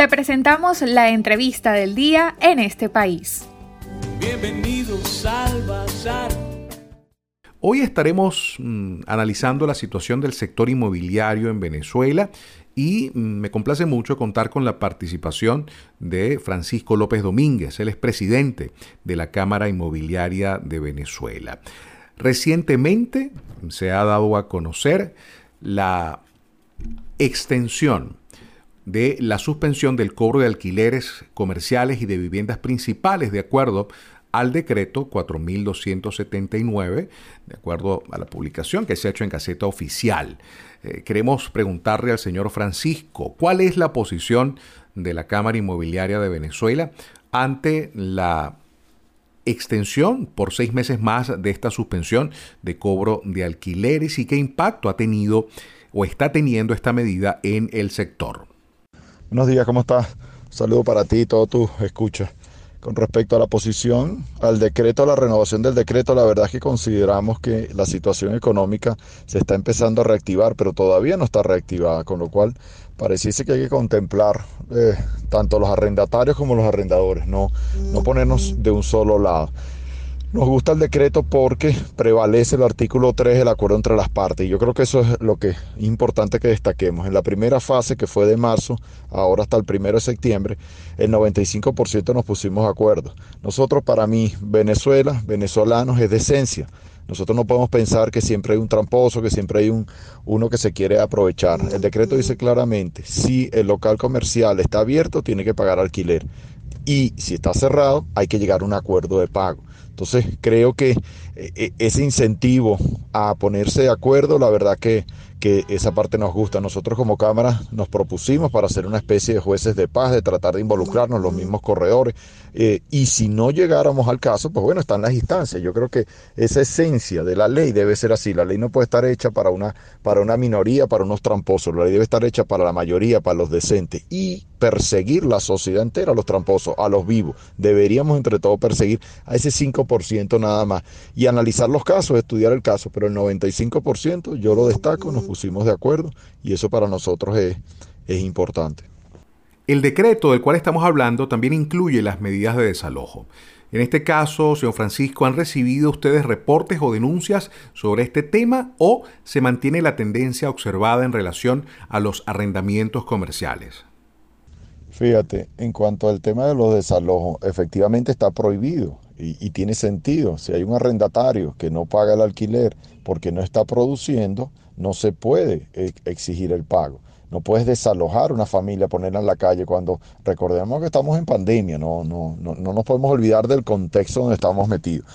Te presentamos la entrevista del día en este país. Bienvenidos al Bazar. Hoy estaremos mm, analizando la situación del sector inmobiliario en Venezuela y mm, me complace mucho contar con la participación de Francisco López Domínguez, él es presidente de la Cámara Inmobiliaria de Venezuela. Recientemente se ha dado a conocer la extensión de la suspensión del cobro de alquileres comerciales y de viviendas principales de acuerdo al decreto 4279, de acuerdo a la publicación que se ha hecho en Gaceta Oficial. Eh, queremos preguntarle al señor Francisco, ¿cuál es la posición de la Cámara Inmobiliaria de Venezuela ante la extensión por seis meses más de esta suspensión de cobro de alquileres y qué impacto ha tenido o está teniendo esta medida en el sector. Buenos días, ¿cómo estás? Un saludo para ti y todo tu escucha. Con respecto a la posición, al decreto, a la renovación del decreto, la verdad es que consideramos que la situación económica se está empezando a reactivar, pero todavía no está reactivada, con lo cual pareciese que hay que contemplar eh, tanto los arrendatarios como los arrendadores, no, no ponernos de un solo lado. Nos gusta el decreto porque prevalece el artículo 3 del acuerdo entre las partes. Y yo creo que eso es lo que es importante que destaquemos. En la primera fase, que fue de marzo, ahora hasta el primero de septiembre, el 95% nos pusimos de acuerdo. Nosotros, para mí, Venezuela, venezolanos, es decencia. Nosotros no podemos pensar que siempre hay un tramposo, que siempre hay un, uno que se quiere aprovechar. El decreto dice claramente, si el local comercial está abierto, tiene que pagar alquiler. Y si está cerrado, hay que llegar a un acuerdo de pago. Entonces creo que eh, eh, ese incentivo a ponerse de acuerdo, la verdad que, que esa parte nos gusta. Nosotros como Cámara nos propusimos para ser una especie de jueces de paz, de tratar de involucrarnos los mismos corredores. Eh, y si no llegáramos al caso, pues bueno, están las instancias. Yo creo que esa esencia de la ley debe ser así. La ley no puede estar hecha para una, para una minoría, para unos tramposos. La ley debe estar hecha para la mayoría, para los decentes. Y perseguir la sociedad entera, a los tramposos, a los vivos. Deberíamos entre todo perseguir a ese 5% nada más. Y analizar los casos, estudiar el caso. Pero el 95% yo lo destaco, nos pusimos de acuerdo y eso para nosotros es, es importante. El decreto del cual estamos hablando también incluye las medidas de desalojo. En este caso, señor Francisco, ¿han recibido ustedes reportes o denuncias sobre este tema o se mantiene la tendencia observada en relación a los arrendamientos comerciales? Fíjate, en cuanto al tema de los desalojos, efectivamente está prohibido y, y, tiene sentido. Si hay un arrendatario que no paga el alquiler porque no está produciendo, no se puede eh, exigir el pago. No puedes desalojar una familia, ponerla en la calle cuando recordemos que estamos en pandemia, no, no, no, no nos podemos olvidar del contexto donde estamos metidos.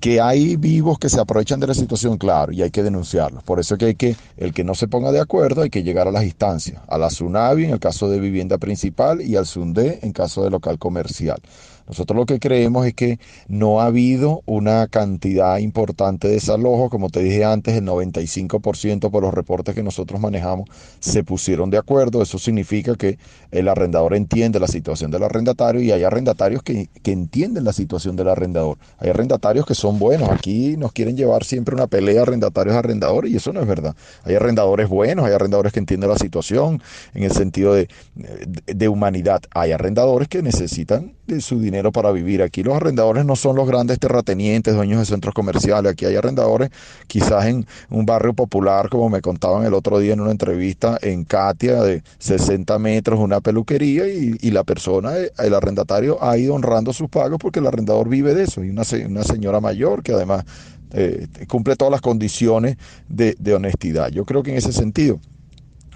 Que hay vivos que se aprovechan de la situación, claro, y hay que denunciarlos. Por eso que hay que, el que no se ponga de acuerdo, hay que llegar a las instancias, a la SUNAVI en el caso de vivienda principal y al SUNDE en caso de local comercial. Nosotros lo que creemos es que no ha habido una cantidad importante de desalojos, como te dije antes, el 95% por los reportes que nosotros manejamos se pusieron de acuerdo. Eso significa que el arrendador entiende la situación del arrendatario y hay arrendatarios que, que entienden la situación del arrendador. Hay arrendatarios que son buenos. Aquí nos quieren llevar siempre una pelea arrendatarios arrendadores y eso no es verdad. Hay arrendadores buenos, hay arrendadores que entienden la situación en el sentido de, de humanidad. Hay arrendadores que necesitan de su dinero para vivir. Aquí los arrendadores no son los grandes terratenientes, dueños de centros comerciales. Aquí hay arrendadores quizás en un barrio popular, como me contaban el otro día en una entrevista en Katia, de 60 metros, una peluquería, y, la persona, el arrendatario, ha ido honrando sus pagos porque el arrendador vive de eso. Y una, una señora mayor que además eh, cumple todas las condiciones de, de honestidad. Yo creo que en ese sentido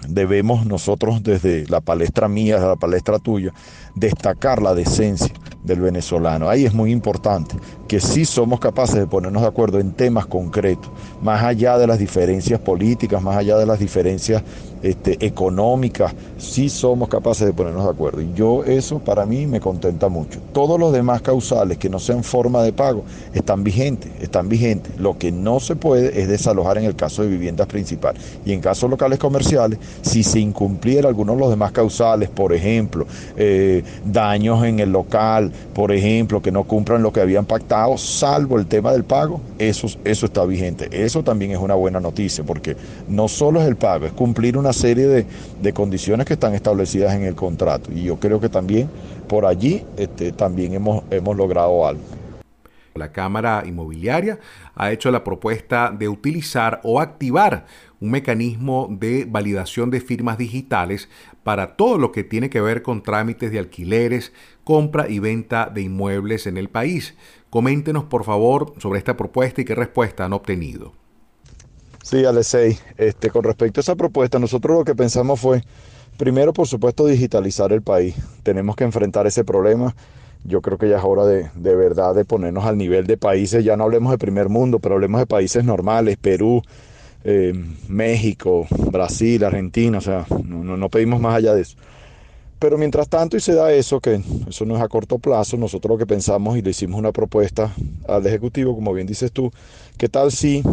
debemos nosotros desde la palestra mía, la palestra tuya, destacar la decencia del venezolano. Ahí es muy importante que sí somos capaces de ponernos de acuerdo en temas concretos, más allá de las diferencias políticas, más allá de las diferencias este, económicas, sí somos capaces de ponernos de acuerdo. Y yo eso para mí me contenta mucho. Todos los demás causales que no sean forma de pago están vigentes, están vigentes. Lo que no se puede es desalojar en el caso de viviendas principales. Y en casos locales comerciales, si se incumpliera alguno de los demás causales, por ejemplo, eh, daños en el local, por ejemplo, que no cumplan lo que habían pactado, salvo el tema del pago, eso, eso está vigente. Eso también es una buena noticia, porque no solo es el pago, es cumplir una serie de, de condiciones que están establecidas en el contrato. Y yo creo que también por allí este, también hemos, hemos logrado algo. La Cámara Inmobiliaria ha hecho la propuesta de utilizar o activar un mecanismo de validación de firmas digitales para todo lo que tiene que ver con trámites de alquileres, compra y venta de inmuebles en el país. Coméntenos por favor sobre esta propuesta y qué respuesta han obtenido. Sí, Alexei, este, con respecto a esa propuesta, nosotros lo que pensamos fue, primero, por supuesto, digitalizar el país. Tenemos que enfrentar ese problema yo creo que ya es hora de, de, verdad de ponernos al nivel de países, ya no hablemos de primer mundo, pero hablemos de países normales, Perú, eh, México, Brasil, Argentina, o sea, no, no, pedimos más allá de eso. Pero mientras tanto, y se da eso, que eso no es a corto plazo, nosotros lo que pensamos y le hicimos una propuesta al Ejecutivo, como bien dices tú, ¿qué tal si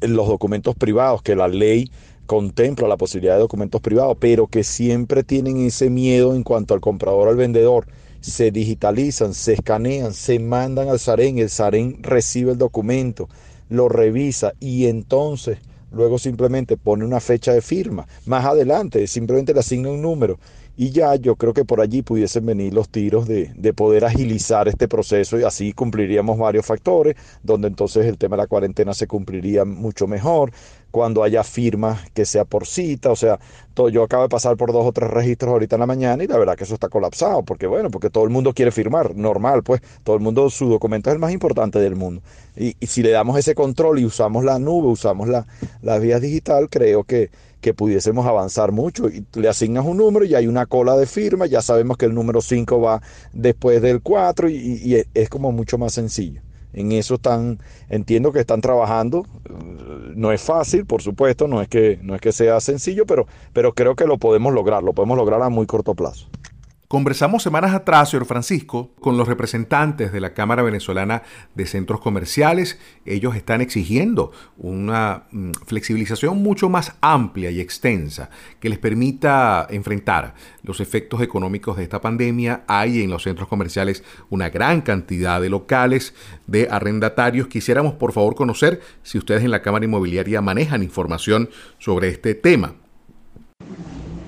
los documentos privados, que la ley contempla la posibilidad de documentos privados, pero que siempre tienen ese miedo en cuanto al comprador, al vendedor, se digitalizan, se escanean, se mandan al SAREN, el SAREN recibe el documento, lo revisa y entonces luego simplemente pone una fecha de firma. Más adelante simplemente le asigna un número y ya yo creo que por allí pudiesen venir los tiros de, de, poder agilizar este proceso y así cumpliríamos varios factores, donde entonces el tema de la cuarentena se cumpliría mucho mejor, cuando haya firmas que sea por cita, o sea, todo, yo acabo de pasar por dos o tres registros ahorita en la mañana y la verdad que eso está colapsado, porque bueno, porque todo el mundo quiere firmar, normal, pues todo el mundo, su documento es el más importante del mundo. Y, si le damos ese control y usamos la nube, usamos la, la vía digital, creo que, que pudiésemos avanzar mucho. Y le asignas un número y hay una cola de firma, ya sabemos que el número 5 va después del 4 y, y es como mucho más sencillo. En eso están, entiendo que están trabajando. No es fácil, por supuesto, no es que, no es que sea sencillo, pero, pero creo que lo podemos lograr, lo podemos lograr a muy corto plazo. Conversamos semanas atrás, señor Francisco, con los representantes de la Cámara Venezolana de Centros Comerciales. Ellos están exigiendo una mm, flexibilización mucho más amplia y extensa que les permita enfrentar los efectos económicos de esta pandemia. Hay en los centros comerciales una gran cantidad de locales, de arrendatarios. Quisiéramos, por favor, conocer si ustedes en la Cámara Inmobiliaria manejan información sobre este tema.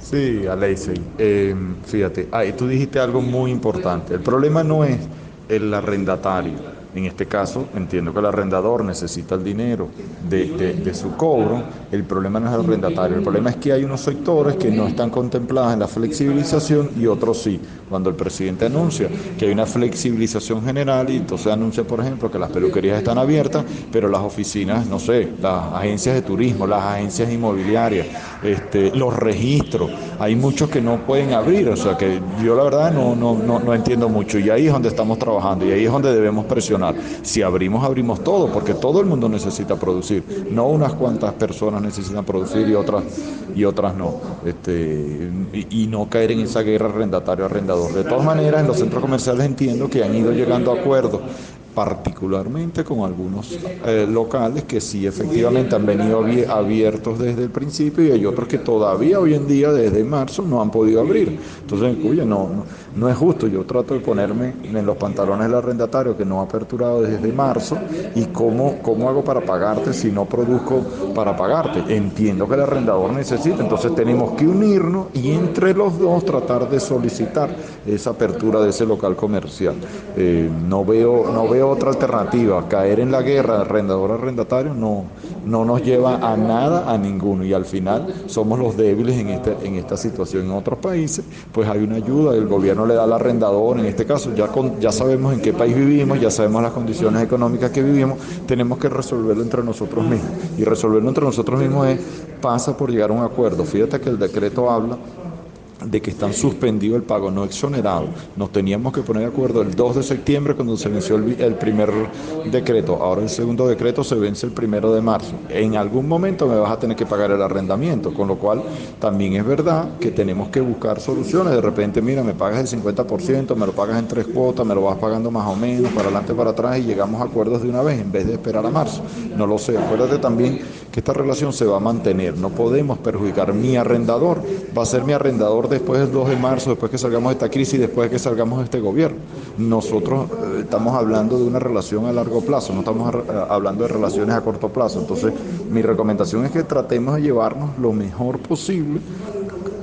Sí, Alexei, eh, fíjate, ahí tú dijiste algo muy importante. El problema no es el arrendatario, en este caso, entiendo que el arrendador necesita el dinero de, su cobro. El problema no es el arrendatario. El problema es que hay unos sectores que no están contemplados en la flexibilización y otros sí. Cuando el presidente anuncia que hay una flexibilización general y entonces anuncia, por ejemplo, que las peluquerías están abiertas, pero las oficinas, no sé, las agencias de turismo, las agencias inmobiliarias, este, los registros, hay muchos que no pueden abrir. O sea que yo la verdad no, no, no, no entiendo mucho. Y ahí es donde estamos trabajando y ahí es donde debemos presionar. Si abrimos, abrimos todo, porque todo el mundo necesita producir. No unas cuantas personas necesitan producir y otras, y otras no. Este, y, y no caer en esa guerra arrendatario-arrendador. De todas maneras, en los centros comerciales entiendo que han ido llegando a acuerdos particularmente con algunos eh, locales que sí efectivamente han venido abiertos desde el principio y hay otros que todavía hoy en día desde marzo no han podido abrir. Entonces, oye, no, no, no, es justo, yo trato de ponerme en los pantalones del arrendatario que no ha aperturado desde marzo y cómo, cómo hago para pagarte si no produzco para pagarte. Entiendo que el arrendador necesita, entonces tenemos que unirnos y entre los dos tratar de solicitar esa apertura de ese local comercial. Eh, no veo, no veo otra alternativa. Caer en la guerra arrendador-arrendatario no, no nos lleva a nada, a ninguno. Y al final somos los débiles en, este, en esta situación. En otros países, pues hay una ayuda, el gobierno le da al arrendador, en este caso ya, con, ya sabemos en qué país vivimos, ya sabemos las condiciones económicas que vivimos, tenemos que resolverlo entre nosotros mismos. Y resolverlo entre nosotros mismos es, pasa por llegar a un acuerdo. Fíjate que el decreto habla de que están suspendido el pago no exonerado. Nos teníamos que poner de acuerdo el 2 de septiembre cuando se venció el, el, primer decreto. Ahora el segundo decreto se vence el primero de marzo. En algún momento me vas a tener que pagar el arrendamiento, con lo cual también es verdad que tenemos que buscar soluciones. De repente, mira, me pagas el 50%, me lo pagas en tres cuotas, me lo vas pagando más o menos, para adelante, para atrás y llegamos a acuerdos de una vez en vez de esperar a marzo. No lo sé. Acuérdate también esta relación se va a mantener. No podemos perjudicar. Mi arrendador va a ser mi arrendador después del 2 de marzo, después que salgamos de esta crisis, después que salgamos de este gobierno. Nosotros eh, estamos hablando de una relación a largo plazo, no estamos eh, hablando de relaciones a corto plazo. Entonces, mi recomendación es que tratemos de llevarnos lo mejor posible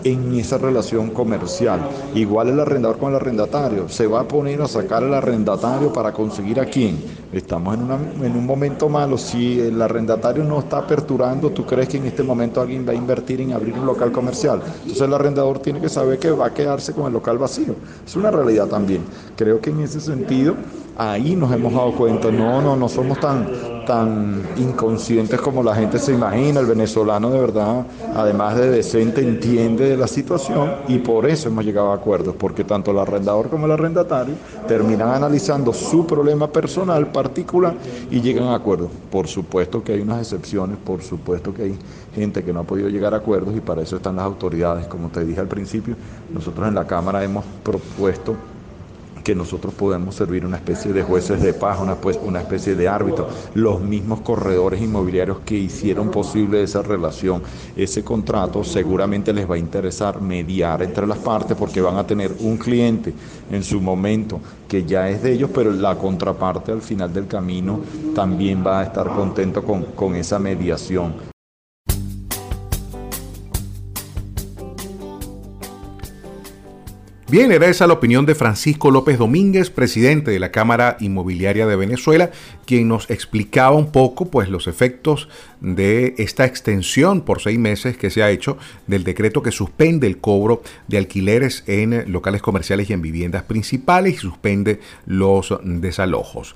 en esa relación comercial. Igual el arrendador con el arrendatario. Se va a poner a sacar al arrendatario para conseguir a quién. Estamos en, en un momento malo. Si el arrendatario no está aperturando, ¿tú crees que en este momento alguien va a invertir en abrir un local comercial? Entonces el arrendador tiene que saber que va a quedarse con el local vacío. Es una realidad también. Creo que en ese sentido ahí nos hemos dado cuenta, no, no, no somos tan, tan inconscientes como la gente se imagina, el venezolano de verdad, además de decente, entiende de la situación y por eso hemos llegado a acuerdos, porque tanto el arrendador como el arrendatario terminan analizando su problema personal particular y llegan a acuerdos. Por supuesto que hay unas excepciones, por supuesto que hay gente que no ha podido llegar a acuerdos y para eso están las autoridades, como te dije al principio, nosotros en la Cámara hemos propuesto que nosotros podemos servir una especie de jueces de paz, una, pues, una especie de árbitro, los mismos corredores inmobiliarios que hicieron posible esa relación, ese contrato, seguramente les va a interesar mediar entre las partes porque van a tener un cliente en su momento que ya es de ellos, pero la contraparte al final del camino también va a estar contento con, con esa mediación. Bien, era esa la opinión de Francisco López Domínguez, presidente de la Cámara Inmobiliaria de Venezuela, quien nos explicaba un poco pues, los efectos de esta extensión por seis meses que se ha hecho del decreto que suspende el cobro de alquileres en locales comerciales y en viviendas principales y suspende los desalojos.